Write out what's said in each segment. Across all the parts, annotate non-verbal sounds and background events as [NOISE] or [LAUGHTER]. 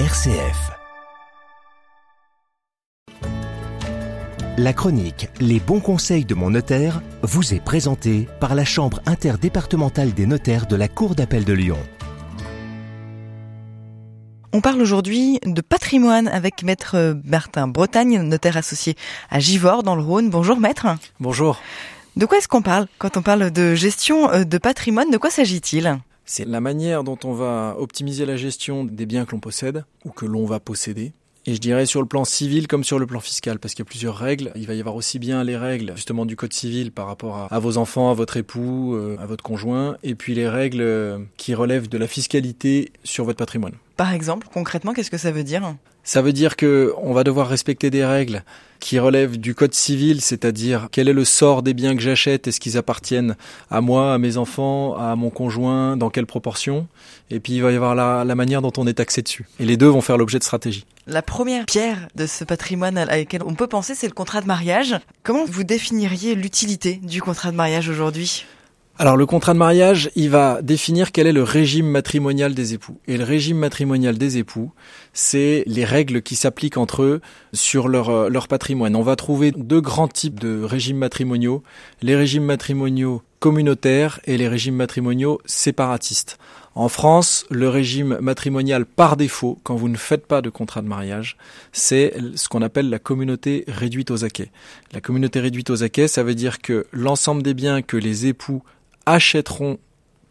RCF. La chronique Les bons conseils de mon notaire vous est présentée par la Chambre interdépartementale des notaires de la Cour d'appel de Lyon. On parle aujourd'hui de patrimoine avec maître Martin Bretagne, notaire associé à Givors dans le Rhône. Bonjour maître. Bonjour. De quoi est-ce qu'on parle quand on parle de gestion euh, de patrimoine? De quoi s'agit-il? C'est la manière dont on va optimiser la gestion des biens que l'on possède ou que l'on va posséder. Et je dirais sur le plan civil comme sur le plan fiscal, parce qu'il y a plusieurs règles. Il va y avoir aussi bien les règles justement du code civil par rapport à, vos enfants, à votre époux, euh, à votre conjoint, et puis les règles euh, qui relèvent de la fiscalité sur votre patrimoine. Par exemple, concrètement, qu'est-ce que ça veut dire? Ça veut dire que on va devoir respecter des règles qui relèvent du code civil, c'est-à-dire quel est le sort des biens que j'achète, est-ce qu'ils appartiennent à moi, à mes enfants, à mon conjoint, dans quelle proportion, et puis il va y avoir la, la manière dont on est taxé dessus. Et les deux vont faire l'objet de stratégies. La première pierre de ce patrimoine à laquelle on peut penser, c'est le contrat de mariage. Comment vous définiriez l'utilité du contrat de mariage aujourd'hui? Alors le contrat de mariage, il va définir quel est le régime matrimonial des époux. Et le régime matrimonial des époux, c'est les règles qui s'appliquent entre eux sur leur, euh, leur patrimoine. On va trouver deux grands types de régimes matrimoniaux. Les régimes matrimoniaux communautaires et les régimes matrimoniaux séparatistes. En France, le régime matrimonial par défaut, quand vous ne faites pas de contrat de mariage, c'est ce qu'on appelle la communauté réduite aux acquets. La communauté réduite aux acquets, ça veut dire que l'ensemble des biens que les époux achèteront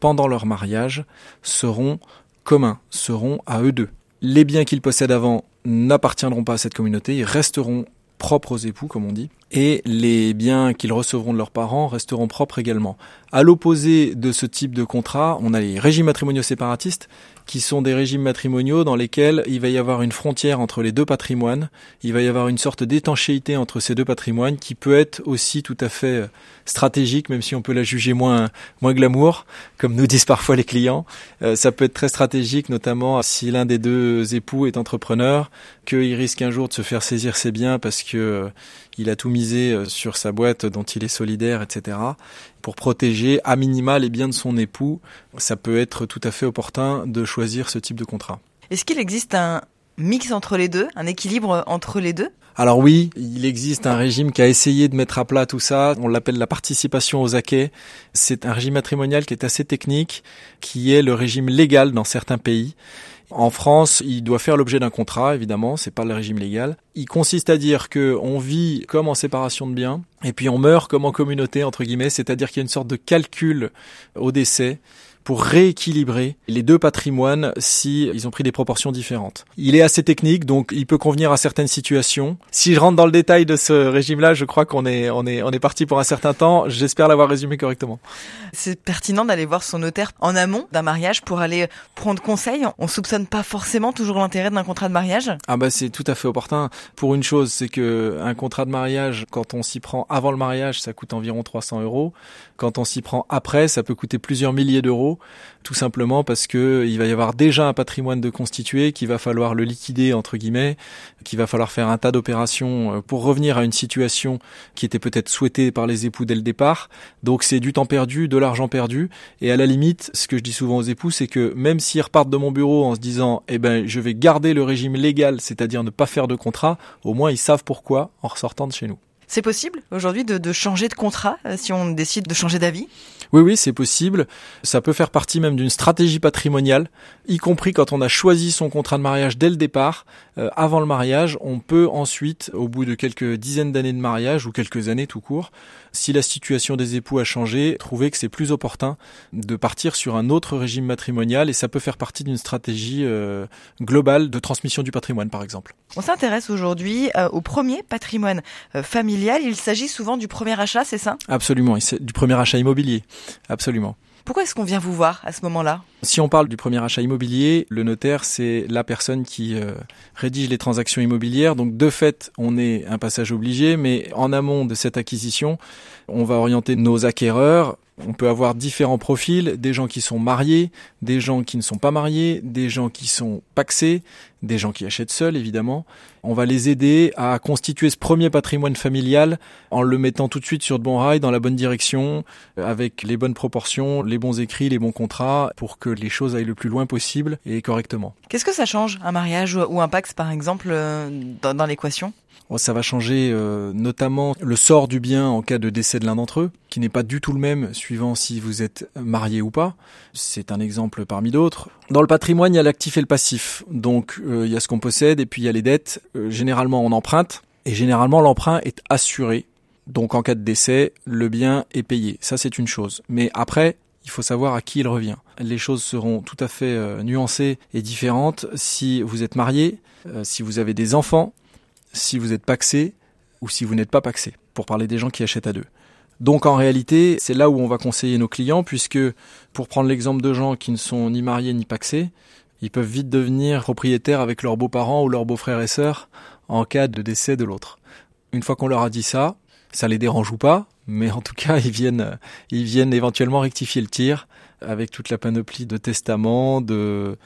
pendant leur mariage seront communs, seront à eux deux. Les biens qu'ils possèdent avant n'appartiendront pas à cette communauté, ils resteront propres aux époux, comme on dit, et les biens qu'ils recevront de leurs parents resteront propres également. À l'opposé de ce type de contrat, on a les régimes matrimoniaux séparatistes, qui sont des régimes matrimoniaux dans lesquels il va y avoir une frontière entre les deux patrimoines, il va y avoir une sorte d'étanchéité entre ces deux patrimoines qui peut être aussi tout à fait euh, stratégique, même si on peut la juger moins, moins glamour, comme nous disent parfois les clients. Euh, ça peut être très stratégique, notamment si l'un des deux époux est entrepreneur, qu'il risque un jour de se faire saisir ses biens parce que euh, il a tout misé sur sa boîte dont il est solidaire, etc. Pour protéger à minima les biens de son époux, ça peut être tout à fait opportun de choisir ce type de contrat. Est-ce qu'il existe un mix entre les deux, un équilibre entre les deux? Alors oui, il existe un régime qui a essayé de mettre à plat tout ça. On l'appelle la participation aux acquets. C'est un régime matrimonial qui est assez technique, qui est le régime légal dans certains pays. En France, il doit faire l'objet d'un contrat, évidemment, c'est pas le régime légal. Il consiste à dire que on vit comme en séparation de biens, et puis on meurt comme en communauté, entre guillemets, c'est-à-dire qu'il y a une sorte de calcul au décès pour rééquilibrer les deux patrimoines si ils ont pris des proportions différentes. Il est assez technique, donc il peut convenir à certaines situations. Si je rentre dans le détail de ce régime-là, je crois qu'on est, on est, on est parti pour un certain temps. J'espère l'avoir résumé correctement. C'est pertinent d'aller voir son notaire en amont d'un mariage pour aller prendre conseil. On soupçonne pas forcément toujours l'intérêt d'un contrat de mariage? Ah bah c'est tout à fait opportun. Pour une chose, c'est que un contrat de mariage, quand on s'y prend avant le mariage, ça coûte environ 300 euros. Quand on s'y prend après, ça peut coûter plusieurs milliers d'euros tout simplement parce que il va y avoir déjà un patrimoine de constitué qu'il va falloir le liquider entre guillemets, qu'il va falloir faire un tas d'opérations euh, pour revenir à une situation qui était peut-être souhaitée par les époux dès le départ. Donc c'est du temps perdu, de l'argent perdu et à la limite, ce que je dis souvent aux époux, c'est que même s'ils repartent de mon bureau en se disant "Eh ben, je vais garder le régime légal, c'est-à-dire ne pas faire de contrat", au moins ils savent pourquoi en ressortant de chez nous. C'est possible aujourd'hui de, de, changer de contrat euh, si on décide de changer d'avis? Oui, oui, c'est possible. Ça peut faire partie même d'une stratégie patrimoniale, y compris quand on a choisi son contrat de mariage dès le départ. Euh, avant le mariage, on peut ensuite, au bout de quelques dizaines d'années de mariage ou quelques années tout court, si la situation des époux a changé, trouver que c'est plus opportun de partir sur un autre régime matrimonial et ça peut faire partie d'une stratégie euh, globale de transmission du patrimoine, par exemple. On s'intéresse aujourd'hui euh, au premier patrimoine euh, Il s'agit souvent du premier achat, c'est ça? Absolument, du premier achat immobilier. Absolument. Pourquoi est-ce qu'on vient vous voir à ce moment-là? Si on parle du premier achat immobilier, le notaire, c'est la personne qui euh, rédige les transactions immobilières. Donc de fait, on est un passage obligé, mais en amont de cette acquisition, on va orienter nos acquéreurs on peut avoir différents profils, des gens qui sont mariés, des gens qui ne sont pas mariés, des gens qui sont paxés, des gens qui achètent seuls évidemment. On va les aider à constituer ce premier patrimoine familial en le mettant tout de suite sur de bons rails, dans la bonne direction, avec les bonnes proportions, les bons écrits, les bons contrats, pour que les choses aillent le plus loin possible et correctement. Qu'est-ce que ça change, un mariage ou un Pax par exemple, euh, dans, dans l'équation? Oh, ça va changer euh, notamment le sort du bien en cas de décès de l'un d'entre eux, qui n'est pas du tout le même suivant si vous êtes marié ou pas. C'est un exemple parmi d'autres. Dans le patrimoine, il y a l'actif et le passif. Donc euh, il y a ce qu'on possède et puis il y a les dettes. Euh, généralement, on emprunte et généralement l'emprunt est assuré. Donc en cas de décès, le bien est payé. Ça c'est une chose. Mais après, il faut savoir à qui il revient. Les choses seront tout à fait nuancées et différentes si vous êtes marié, si vous avez des enfants, si vous êtes paxé ou si vous n'êtes pas paxé, pour parler des gens qui achètent à deux. Donc en réalité, c'est là où on va conseiller nos clients, puisque pour prendre l'exemple de gens qui ne sont ni mariés ni paxés, ils peuvent vite devenir propriétaires avec leurs beaux-parents ou leurs beaux-frères et sœurs en cas de décès de l'autre. Une fois qu'on leur a dit ça, ça les dérange ou pas, mais en tout cas, ils viennent, ils viennent éventuellement rectifier le tir avec toute la panoplie de testaments, de,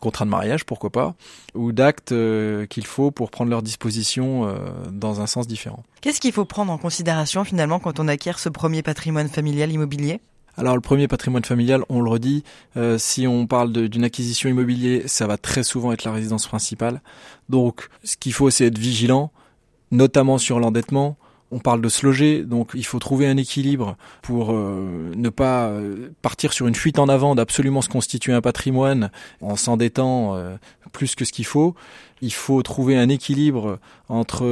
contrat de mariage, pourquoi pas, ou d'actes euh, qu'il faut pour prendre leur disposition euh, dans un sens différent. Qu'est-ce qu'il faut prendre en considération finalement quand on acquiert ce premier patrimoine familial immobilier? Alors le premier patrimoine familial, on le redit, euh, si on parle d'une acquisition immobilière, ça va très souvent être la résidence principale. Donc ce qu'il faut, c'est être vigilant, notamment sur l'endettement, on parle de se loger, donc il faut trouver un équilibre pour euh, ne pas euh, partir sur une fuite en avant d'absolument se constituer un patrimoine en s'endettant euh, plus que ce qu'il faut. Il faut trouver un équilibre entre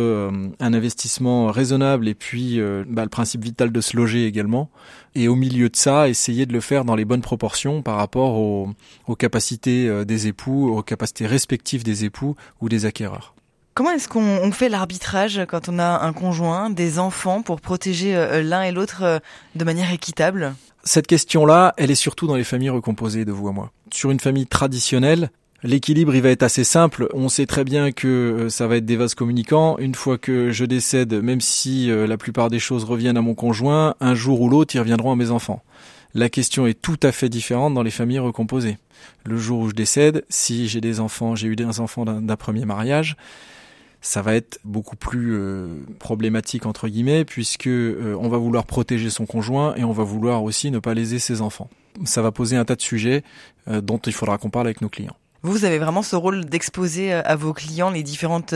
un investissement raisonnable et puis bah, le principe vital de se loger également. Et au milieu de ça, essayer de le faire dans les bonnes proportions par rapport aux capacités des époux, aux capacités respectives des époux ou des acquéreurs. Comment est-ce qu'on fait l'arbitrage quand on a un conjoint, des enfants, pour protéger euh, l'un et l'autre euh, de manière équitable? Cette question-là, elle est surtout dans les familles recomposées de vous à moi. Sur une famille traditionnelle, L'équilibre, il va être assez simple. On sait très bien que euh, ça va être des vases communicants. Une fois que je décède, même si la plupart des choses reviennent à mon conjoint, un jour ou l'autre, ils reviendront à mes enfants. La question est tout à fait différente dans les familles recomposées. Le jour où je décède, si j'ai des enfants, j'ai eu des enfants d'un premier mariage, ça va être beaucoup plus euh, problématique entre guillemets puisque euh, on va vouloir protéger son conjoint et on va vouloir aussi ne pas léser ses enfants. Ça va poser un tas de sujets euh, dont il faudra qu'on parle avec nos clients. Vous avez vraiment ce rôle d'exposer à vos clients les différentes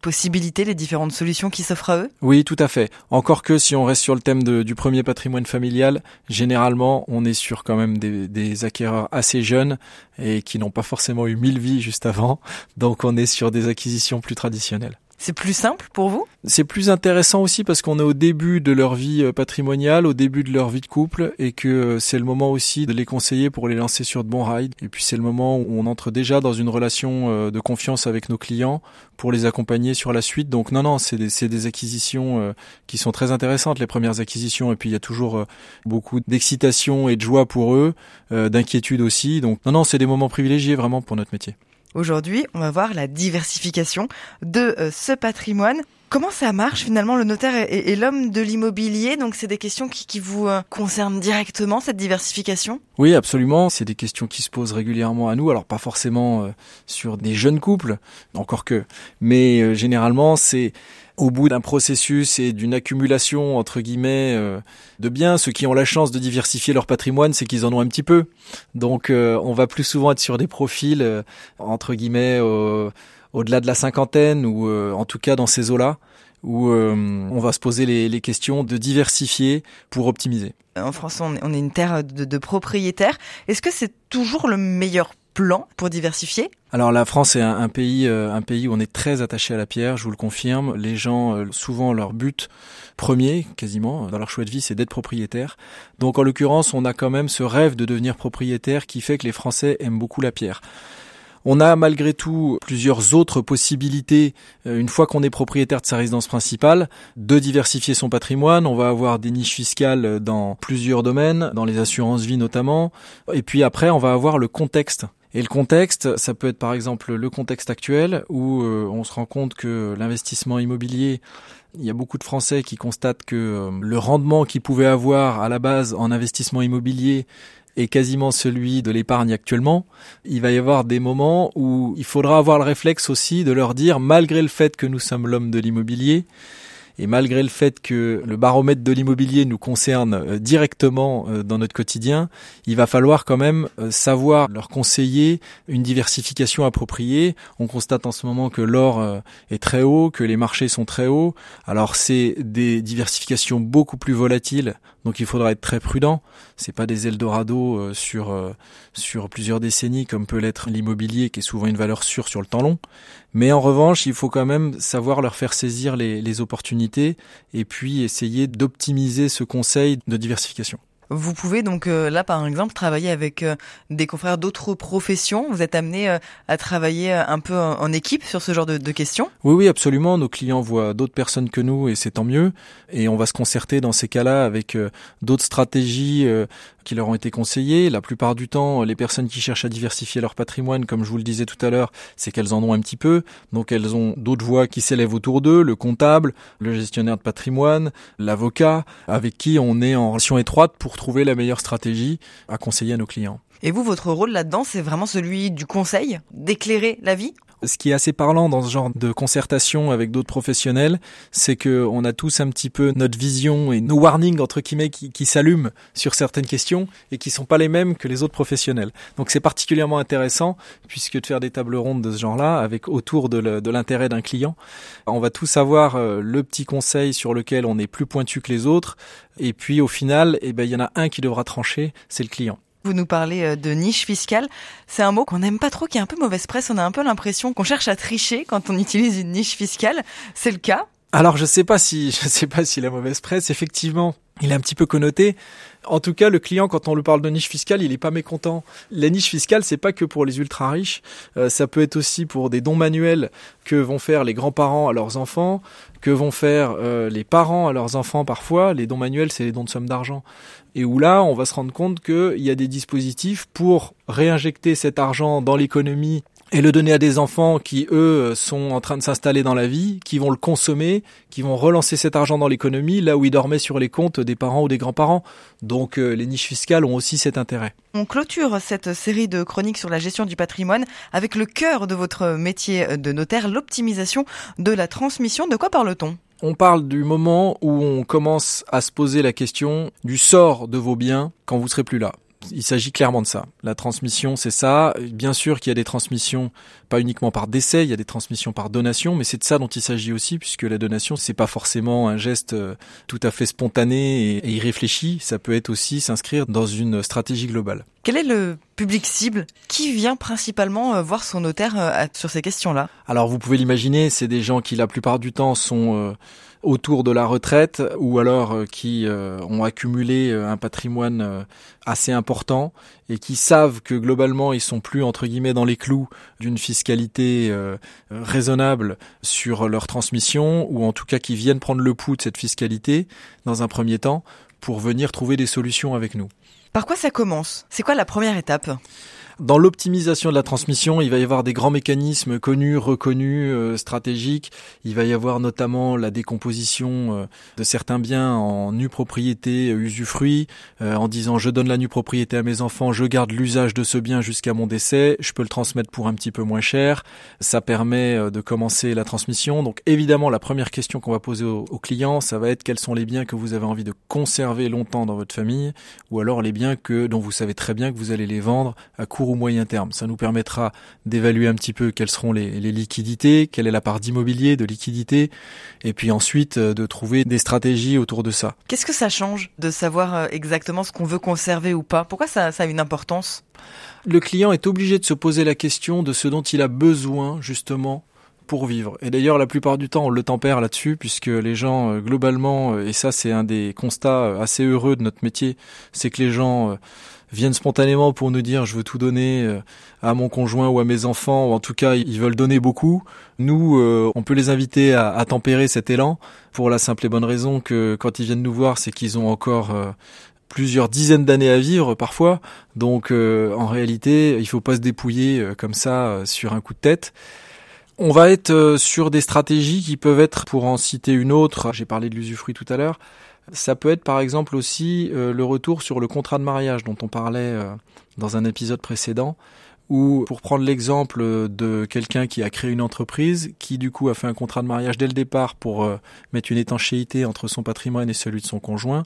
possibilités, les différentes solutions qui s'offrent à eux? Oui, tout à fait. Encore que si on reste sur le thème du premier patrimoine familial, généralement, on est sur quand même des, des acquéreurs assez jeunes et qui n'ont pas forcément eu mille vies juste avant. Donc on est sur des acquisitions plus traditionnelles. C'est plus simple pour vous? C'est plus intéressant aussi parce qu'on est au début de leur vie euh, patrimoniale, au début de leur vie de couple, et que euh, c'est le moment aussi de les conseiller pour les lancer sur de bons rides. Et puis c'est le moment où on entre déjà dans une relation euh, de confiance avec nos clients pour les accompagner sur la suite. Donc non, non, c'est des, des, acquisitions qui sont très intéressantes, les premières acquisitions. Et puis il y a toujours beaucoup d'excitation et de joie pour eux, d'inquiétude aussi. Donc non, non, c'est des moments privilégiés vraiment pour notre métier. Aujourd'hui, on va voir la diversification de euh, ce patrimoine. Comment ça marche finalement Le notaire est, l'homme de l'immobilier, donc c'est des questions qui, vous euh, concernent directement, cette diversification? Oui, absolument. C'est des questions qui se posent régulièrement à nous. Alors pas forcément euh, sur des jeunes couples, encore que, mais généralement c'est au bout d'un processus et d'une accumulation entre guillemets euh, de biens, ceux qui ont la chance de diversifier leur patrimoine, c'est qu'ils en ont un petit peu. Donc euh, on va plus souvent être sur des profils euh, entre guillemets au-delà de la cinquantaine ou en tout cas dans ces eaux-là où on va se poser les, questions de diversifier pour optimiser. En France, on est, une terre de, de propriétaires. Est-ce que c'est toujours le meilleur plan pour diversifier alors la France est un, pays, euh, un pays où on est très attaché à la pierre, je vous le confirme. Les gens, euh, souvent leur but premier, quasiment, dans leur choix de vie, c'est d'être propriétaire. Donc en l'occurrence, on a quand même ce rêve de devenir propriétaire qui fait que les Français aiment beaucoup la pierre. On a malgré tout plusieurs autres possibilités, euh, une fois qu'on est propriétaire de sa résidence principale, de diversifier son patrimoine. On va avoir des niches fiscales dans plusieurs domaines, dans les assurances vie notamment. Et puis après, on va avoir le contexte et le contexte, ça peut être par exemple le contexte actuel où euh, on se rend compte que l'investissement immobilier, il y a beaucoup de Français qui constatent que euh, le rendement qu'ils pouvaient avoir à la base en investissement immobilier est quasiment celui de l'épargne actuellement, il va y avoir des moments où il faudra avoir le réflexe aussi de leur dire, malgré le fait que nous sommes l'homme de l'immobilier, et malgré le fait que le baromètre de l'immobilier nous concerne euh, directement euh, dans notre quotidien, il va falloir quand même euh, savoir leur conseiller une diversification appropriée. On constate en ce moment que l'or est très haut, que les marchés sont très hauts. Alors c'est des diversifications beaucoup plus volatiles, donc il faudra être très prudent. C'est pas des Eldorado sur sur plusieurs décennies comme peut l'être l'immobilier qui est souvent une valeur sûre sur le temps long. Mais en revanche, il faut quand même savoir leur faire saisir les, opportunités et puis essayer d'optimiser ce conseil de diversification. Vous pouvez donc euh, là par exemple travailler avec euh, des confrères d'autres professions. Vous êtes amené euh, à travailler un peu en, équipe sur ce genre de, de, questions Oui, oui, absolument. Nos clients voient d'autres personnes que nous et c'est tant mieux. Et on va se concerter dans ces cas-là avec d'autres stratégies qui leur ont été conseillées. La plupart du temps, les personnes qui cherchent à diversifier leur patrimoine, comme je vous le disais tout à l'heure, c'est qu'elles en ont un petit peu. Donc elles ont d'autres voix qui s'élèvent autour d'eux, le comptable, le gestionnaire de patrimoine, l'avocat, avec qui on est en relation étroite pour trouver la meilleure stratégie à conseiller à nos clients. Et vous, votre rôle là-dedans, c'est vraiment celui du conseil, d'éclairer la vie ce qui est assez parlant dans ce genre de concertation avec d'autres professionnels, c'est que on a tous un petit peu notre vision et nos warnings entre guillemets qui, s'allument sur certaines questions et qui sont pas les mêmes que les autres professionnels. Donc c'est particulièrement intéressant puisque de faire des tables rondes de ce genre-là avec autour de l'intérêt d'un client, on va tous avoir euh, le petit conseil sur lequel on est plus pointu que les autres et puis au final, eh ben il y en a un qui devra trancher, c'est le client. Vous nous parlez euh, de niche fiscale. C'est un mot qu'on n'aime pas trop, qui est un peu mauvaise presse. On a un peu l'impression qu'on cherche à tricher quand on utilise une niche fiscale. C'est le cas? Alors je sais pas si [LAUGHS] je sais pas si la mauvaise presse effectivement il est un petit peu connoté. En tout cas, le client, quand on lui parle de niche fiscale, il est pas mécontent. La niche fiscale, c'est pas que pour les ultra riches. Euh, ça peut être aussi pour des dons manuels que vont faire les grands-parents à leurs enfants, que vont faire euh, les parents à leurs enfants parfois. Les dons manuels, c'est les dons de somme d'argent. Et où là, on va se rendre compte qu'il y a des dispositifs pour réinjecter cet argent dans l'économie et le donner à des enfants qui, eux, sont en train de s'installer dans la vie, qui vont le consommer, qui vont relancer cet argent dans l'économie, là où il dormait sur les comptes des parents ou des grands-parents. Donc euh, les niches fiscales ont aussi cet intérêt. On clôture cette série de chroniques sur la gestion du patrimoine avec le cœur de votre métier de notaire, l'optimisation de la transmission. De quoi parle-t-on? On parle du moment où on commence à se poser la question du sort de vos biens quand vous serez plus là il s'agit clairement de ça. La transmission, c'est ça. Bien sûr qu'il y a des transmissions pas uniquement par décès, il y a des transmissions par donation, mais c'est de ça dont il s'agit aussi, puisque la donation, c'est pas forcément un geste euh, tout à fait spontané et, irréfléchi. Ça peut être aussi s'inscrire dans une stratégie globale. Quel est le public cible Qui vient principalement euh, voir son notaire euh, sur ces questions-là? Alors vous pouvez l'imaginer, c'est des gens qui la plupart du temps sont autour de la retraite ou alors euh, qui euh, ont accumulé euh, un patrimoine assez important et qui savent que globalement ils sont plus entre guillemets dans les clous d'une fiscalité raisonnable sur leur transmission ou en tout cas qui viennent prendre le pouls de cette fiscalité dans un premier temps pour venir trouver des solutions avec nous. Par quoi ça commence? C'est quoi la première étape? Dans l'optimisation de la transmission, il va y avoir des grands mécanismes connus, reconnus, euh, stratégiques. Il va y avoir notamment la décomposition euh, de certains biens en nue propriété, euh, usufruit, en disant je donne la nue propriété à mes enfants, je garde l'usage de ce bien jusqu'à mon décès, je peux le transmettre pour un petit peu moins cher. Ça permet de commencer la transmission. Donc évidemment, la première question qu'on va poser aux, clients, ça va être quels sont les biens que vous avez envie de conserver longtemps dans votre famille, ou alors les biens que dont vous savez très bien que vous allez les vendre à court ou moyen terme. Ça nous permettra d'évaluer un petit peu quelles seront les, liquidités, quelle est la part d'immobilier, de liquidité, et puis ensuite euh, de trouver des stratégies autour de ça. Qu'est-ce que ça change de savoir euh, exactement ce qu'on veut conserver ou pas? Pourquoi ça, ça a une importance? Le client est obligé de se poser la question de ce dont il a besoin justement pour vivre. Et d'ailleurs, la plupart du temps, on le tempère là-dessus, puisque les gens, euh, globalement, et ça c'est un des constats assez heureux de notre métier, c'est que les gens viennent spontanément pour nous dire je veux tout donner euh, à mon conjoint ou à mes enfants, ou en tout cas ils veulent donner beaucoup, nous euh, on peut les inviter à, tempérer cet élan pour la simple et bonne raison que quand ils viennent nous voir c'est qu'ils ont encore euh, plusieurs dizaines d'années à vivre parfois, donc en réalité il faut pas se dépouiller comme ça sur un coup de tête. On va être sur des stratégies qui peuvent être, pour en citer une autre, j'ai parlé de l'usufruit tout à l'heure, Ça peut être par exemple aussi le retour sur le contrat de mariage dont on parlait dans un épisode précédent ou pour prendre l'exemple de quelqu'un qui a créé une entreprise, qui du coup a fait un contrat de mariage dès le départ pour euh, mettre une étanchéité entre son patrimoine et celui de son conjoint,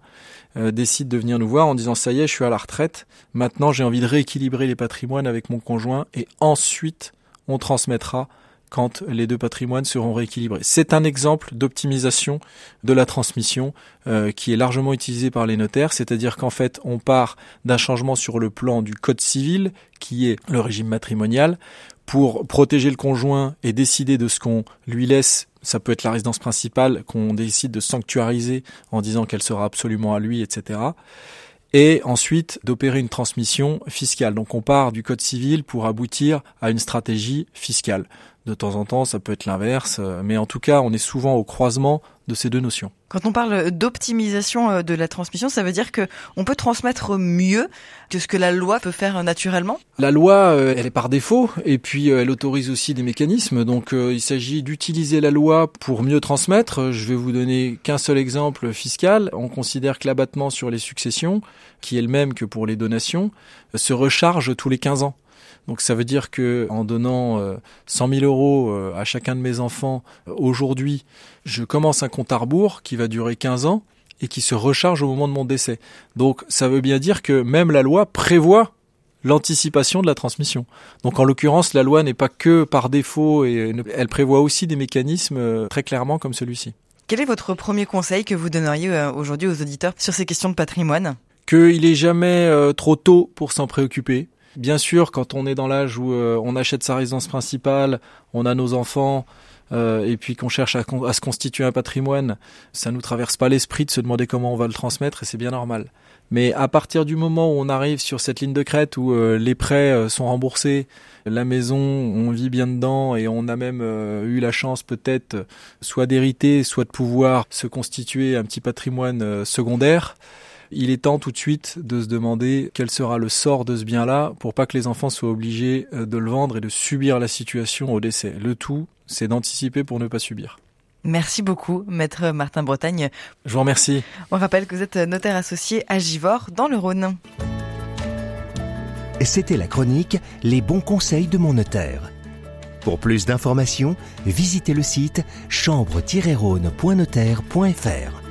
euh, décide de venir nous voir en disant ça y est, je suis à la retraite, maintenant j'ai envie de rééquilibrer les patrimoines avec mon conjoint et ensuite on transmettra quand les deux patrimoines seront rééquilibrés. C'est un exemple d'optimisation de la transmission euh, qui est largement utilisé par les notaires, c'est-à-dire qu'en fait on part d'un changement sur le plan du code civil, qui est le régime matrimonial, pour protéger le conjoint et décider de ce qu'on lui laisse ça peut être la résidence principale qu'on décide de sanctuariser en disant qu'elle sera absolument à lui, etc et ensuite d'opérer une transmission fiscale. Donc on part du code civil pour aboutir à une stratégie fiscale. De temps en temps, ça peut être l'inverse, euh, mais en tout cas, on est souvent au croisement de ces deux notions. Quand on parle d'optimisation euh, de la transmission, ça veut dire que on peut transmettre mieux que ce que la loi peut faire naturellement? La loi, euh, elle est par défaut, et puis elle autorise aussi des mécanismes. Donc il s'agit d'utiliser la loi pour mieux transmettre. Je vais vous donner qu'un seul exemple fiscal. On considère que l'abattement sur les successions, qui est le même que pour les donations, se recharge tous les 15 ans. Donc ça veut dire que en donnant 100 euh, 000 euros euh, à chacun de mes enfants euh, aujourd'hui, je commence un compte à rebours qui va durer 15 ans et qui se recharge au moment de mon décès. Donc ça veut bien dire que même la loi prévoit l'anticipation de la transmission. Donc en l'occurrence, la loi n'est pas que par défaut et elle prévoit aussi des mécanismes très clairement comme celui-ci. Quel est votre premier conseil que vous donneriez aujourd'hui aux auditeurs sur ces questions de patrimoine? Qu'il est jamais trop tôt pour s'en préoccuper. Bien sûr, quand on est dans l'âge où euh, on achète sa résidence principale, on a nos enfants, euh, et puis qu'on cherche à, se constituer un patrimoine, ça nous traverse pas l'esprit de se demander comment on va le transmettre, et c'est bien normal. Mais à partir du moment où on arrive sur cette ligne de crête où euh, les prêts sont remboursés, la maison, on vit bien dedans et on a même eu la chance peut-être soit d'hériter, soit de pouvoir se constituer un petit patrimoine secondaire, il est temps tout de suite de se demander quel sera le sort de ce bien-là pour pas que les enfants soient obligés euh, de le vendre et de subir la situation au décès. Le tout, c'est d'anticiper pour ne pas subir. Merci beaucoup, maître Martin Bretagne. Je vous remercie. On rappelle que vous êtes notaire associé à Givor dans le Rhône. C'était la chronique Les bons conseils de mon notaire. Pour plus d'informations, visitez le site chambre-rhône.notaire.fr.